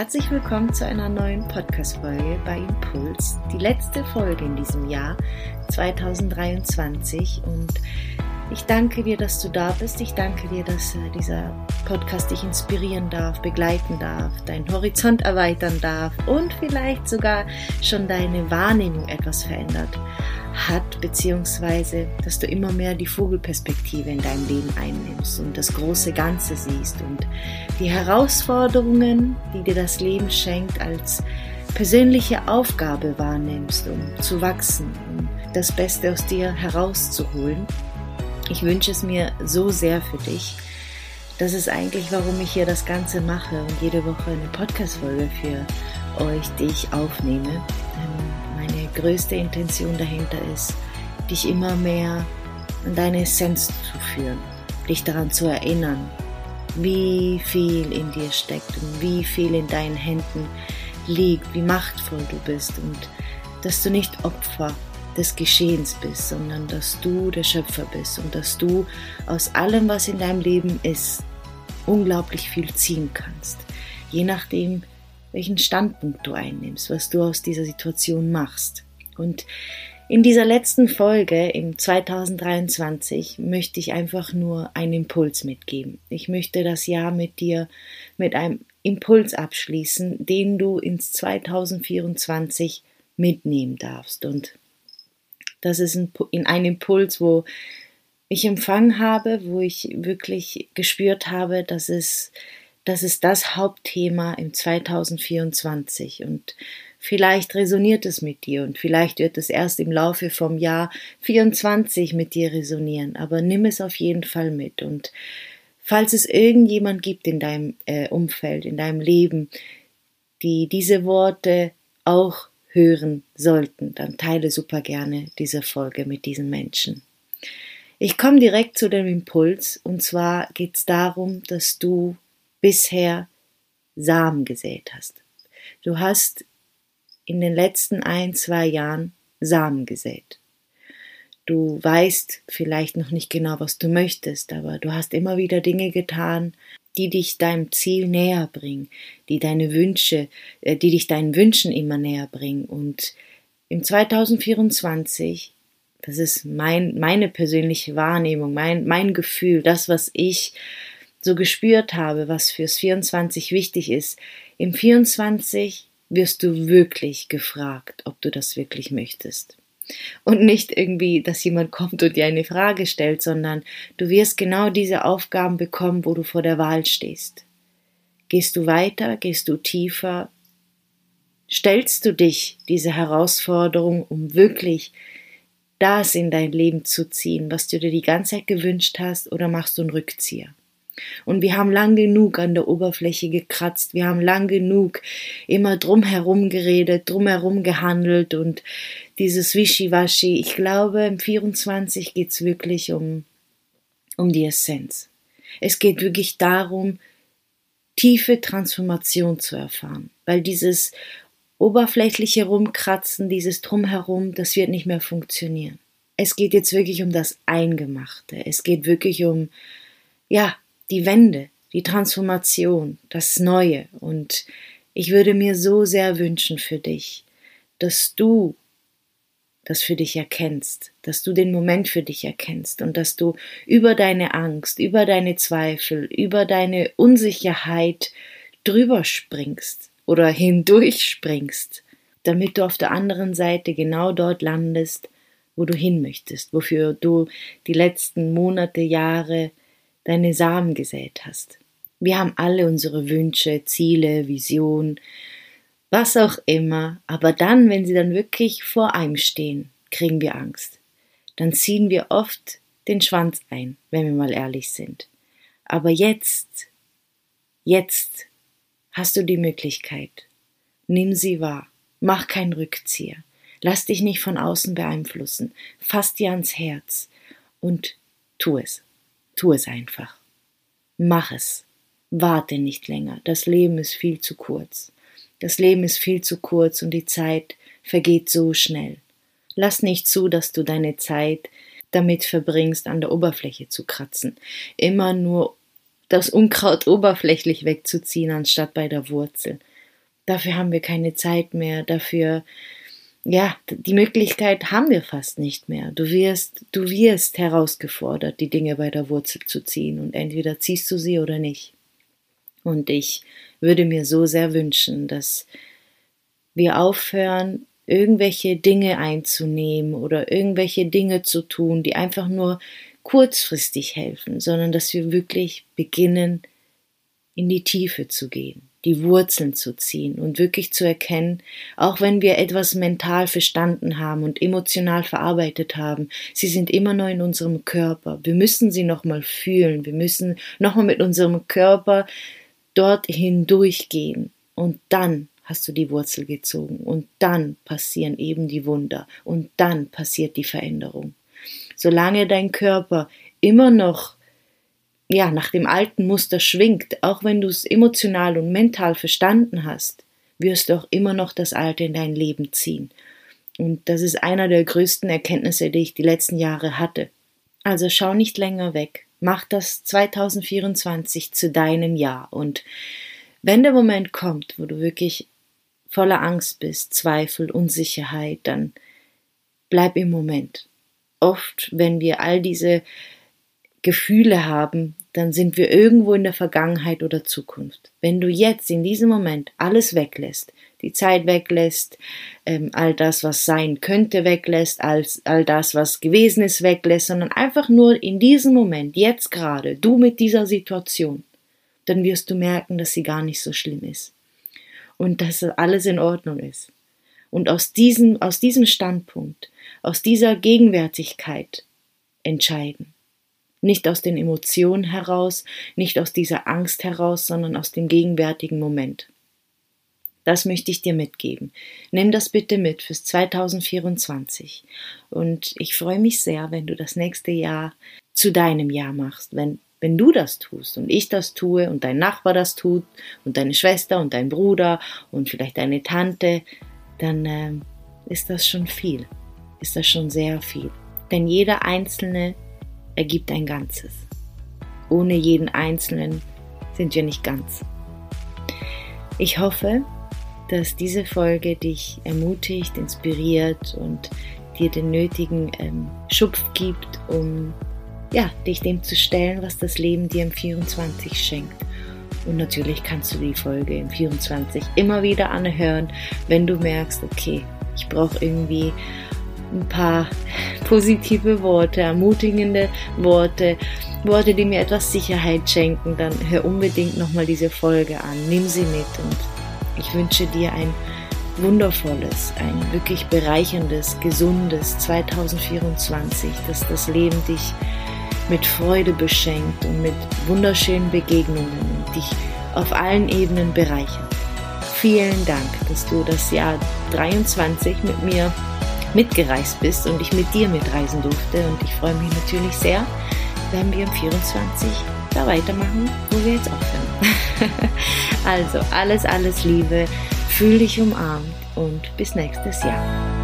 Herzlich willkommen zu einer neuen Podcast-Folge bei Impuls. Die letzte Folge in diesem Jahr 2023 und ich danke dir, dass du da bist. Ich danke dir, dass äh, dieser Podcast dich inspirieren darf, begleiten darf, deinen Horizont erweitern darf und vielleicht sogar schon deine Wahrnehmung etwas verändert hat, beziehungsweise dass du immer mehr die Vogelperspektive in deinem Leben einnimmst und das große Ganze siehst und die Herausforderungen, die dir das Leben schenkt, als persönliche Aufgabe wahrnimmst, um zu wachsen, um das Beste aus dir herauszuholen ich wünsche es mir so sehr für dich. Das ist eigentlich, warum ich hier das Ganze mache und jede Woche eine Podcast-Folge für euch, die aufnehme. Größte Intention dahinter ist, dich immer mehr an deine Essenz zu führen, dich daran zu erinnern, wie viel in dir steckt und wie viel in deinen Händen liegt, wie machtvoll du bist und dass du nicht Opfer des Geschehens bist, sondern dass du der Schöpfer bist und dass du aus allem, was in deinem Leben ist, unglaublich viel ziehen kannst. Je nachdem, welchen Standpunkt du einnimmst, was du aus dieser Situation machst. Und in dieser letzten Folge im 2023 möchte ich einfach nur einen Impuls mitgeben. Ich möchte das Jahr mit dir mit einem Impuls abschließen, den du ins 2024 mitnehmen darfst. Und das ist ein, ein Impuls, wo ich empfangen habe, wo ich wirklich gespürt habe, dass es, das ist das Hauptthema im 2024 und vielleicht resoniert es mit dir und vielleicht wird es erst im Laufe vom Jahr 24 mit dir resonieren, aber nimm es auf jeden Fall mit und falls es irgendjemand gibt in deinem äh, Umfeld, in deinem Leben, die diese Worte auch hören sollten, dann teile super gerne diese Folge mit diesen Menschen. Ich komme direkt zu dem Impuls und zwar geht es darum, dass du bisher Samen gesät hast. Du hast in den letzten ein, zwei Jahren Samen gesät. Du weißt vielleicht noch nicht genau, was du möchtest, aber du hast immer wieder Dinge getan, die dich deinem Ziel näher bringen, die deine Wünsche, äh, die dich deinen Wünschen immer näher bringen. Und im 2024, das ist mein, meine persönliche Wahrnehmung, mein, mein Gefühl, das, was ich so gespürt habe, was fürs 24 wichtig ist. Im 24 wirst du wirklich gefragt, ob du das wirklich möchtest. Und nicht irgendwie, dass jemand kommt und dir eine Frage stellt, sondern du wirst genau diese Aufgaben bekommen, wo du vor der Wahl stehst. Gehst du weiter, gehst du tiefer, stellst du dich diese Herausforderung, um wirklich das in dein Leben zu ziehen, was du dir die ganze Zeit gewünscht hast, oder machst du einen Rückzieher? Und wir haben lang genug an der Oberfläche gekratzt, wir haben lang genug immer drumherum geredet, drumherum gehandelt und dieses Wischiwaschi. Ich glaube, im 24 geht es wirklich um, um die Essenz. Es geht wirklich darum, tiefe Transformation zu erfahren, weil dieses oberflächliche Rumkratzen, dieses Drumherum, das wird nicht mehr funktionieren. Es geht jetzt wirklich um das Eingemachte. Es geht wirklich um, ja, die Wende, die Transformation, das Neue. Und ich würde mir so sehr wünschen für dich, dass du das für dich erkennst, dass du den Moment für dich erkennst und dass du über deine Angst, über deine Zweifel, über deine Unsicherheit drüber springst oder hindurch springst, damit du auf der anderen Seite genau dort landest, wo du hin möchtest, wofür du die letzten Monate, Jahre deine Samen gesät hast. Wir haben alle unsere Wünsche, Ziele, Visionen, was auch immer, aber dann, wenn sie dann wirklich vor einem stehen, kriegen wir Angst. Dann ziehen wir oft den Schwanz ein, wenn wir mal ehrlich sind. Aber jetzt, jetzt hast du die Möglichkeit. Nimm sie wahr. Mach keinen Rückzieher. Lass dich nicht von außen beeinflussen. Fass dir ans Herz und tu es. Tu es einfach. Mach es. Warte nicht länger. Das Leben ist viel zu kurz. Das Leben ist viel zu kurz und die Zeit vergeht so schnell. Lass nicht zu, dass du deine Zeit damit verbringst, an der Oberfläche zu kratzen. Immer nur das Unkraut oberflächlich wegzuziehen, anstatt bei der Wurzel. Dafür haben wir keine Zeit mehr, dafür ja, die Möglichkeit haben wir fast nicht mehr. Du wirst, du wirst herausgefordert, die Dinge bei der Wurzel zu ziehen und entweder ziehst du sie oder nicht. Und ich würde mir so sehr wünschen, dass wir aufhören, irgendwelche Dinge einzunehmen oder irgendwelche Dinge zu tun, die einfach nur kurzfristig helfen, sondern dass wir wirklich beginnen, in die Tiefe zu gehen die Wurzeln zu ziehen und wirklich zu erkennen, auch wenn wir etwas mental verstanden haben und emotional verarbeitet haben, sie sind immer noch in unserem Körper. Wir müssen sie nochmal fühlen, wir müssen nochmal mit unserem Körper dort hindurchgehen und dann hast du die Wurzel gezogen und dann passieren eben die Wunder und dann passiert die Veränderung. Solange dein Körper immer noch ja, nach dem alten Muster schwingt, auch wenn du es emotional und mental verstanden hast, wirst du auch immer noch das Alte in dein Leben ziehen. Und das ist einer der größten Erkenntnisse, die ich die letzten Jahre hatte. Also schau nicht länger weg. Mach das 2024 zu deinem Jahr. Und wenn der Moment kommt, wo du wirklich voller Angst bist, Zweifel, Unsicherheit, dann bleib im Moment. Oft, wenn wir all diese Gefühle haben, dann sind wir irgendwo in der Vergangenheit oder Zukunft. Wenn du jetzt in diesem Moment alles weglässt, die Zeit weglässt, ähm, all das, was sein könnte, weglässt, als, all das, was gewesen ist, weglässt, sondern einfach nur in diesem Moment, jetzt gerade, du mit dieser Situation, dann wirst du merken, dass sie gar nicht so schlimm ist. Und dass alles in Ordnung ist. Und aus diesem, aus diesem Standpunkt, aus dieser Gegenwärtigkeit entscheiden. Nicht aus den Emotionen heraus, nicht aus dieser Angst heraus, sondern aus dem gegenwärtigen Moment. Das möchte ich dir mitgeben. Nimm das bitte mit fürs 2024. Und ich freue mich sehr, wenn du das nächste Jahr zu deinem Jahr machst. Wenn, wenn du das tust und ich das tue und dein Nachbar das tut und deine Schwester und dein Bruder und vielleicht deine Tante, dann äh, ist das schon viel. Ist das schon sehr viel. Denn jeder Einzelne ergibt ein Ganzes. Ohne jeden Einzelnen sind wir nicht ganz. Ich hoffe, dass diese Folge dich ermutigt, inspiriert und dir den nötigen ähm, Schupf gibt, um ja, dich dem zu stellen, was das Leben dir im 24 schenkt. Und natürlich kannst du die Folge im 24 immer wieder anhören, wenn du merkst, okay, ich brauche irgendwie ein paar positive Worte, ermutigende Worte, Worte, die mir etwas Sicherheit schenken, dann hör unbedingt nochmal diese Folge an. Nimm sie mit und ich wünsche dir ein wundervolles, ein wirklich bereicherndes, gesundes 2024, dass das Leben dich mit Freude beschenkt und mit wunderschönen Begegnungen und dich auf allen Ebenen bereichert. Vielen Dank, dass du das Jahr 23 mit mir mitgereist bist und ich mit dir mitreisen durfte. Und ich freue mich natürlich sehr, wenn wir im 24 da weitermachen, wo wir jetzt aufhören. also alles, alles Liebe, fühl dich umarmt und bis nächstes Jahr.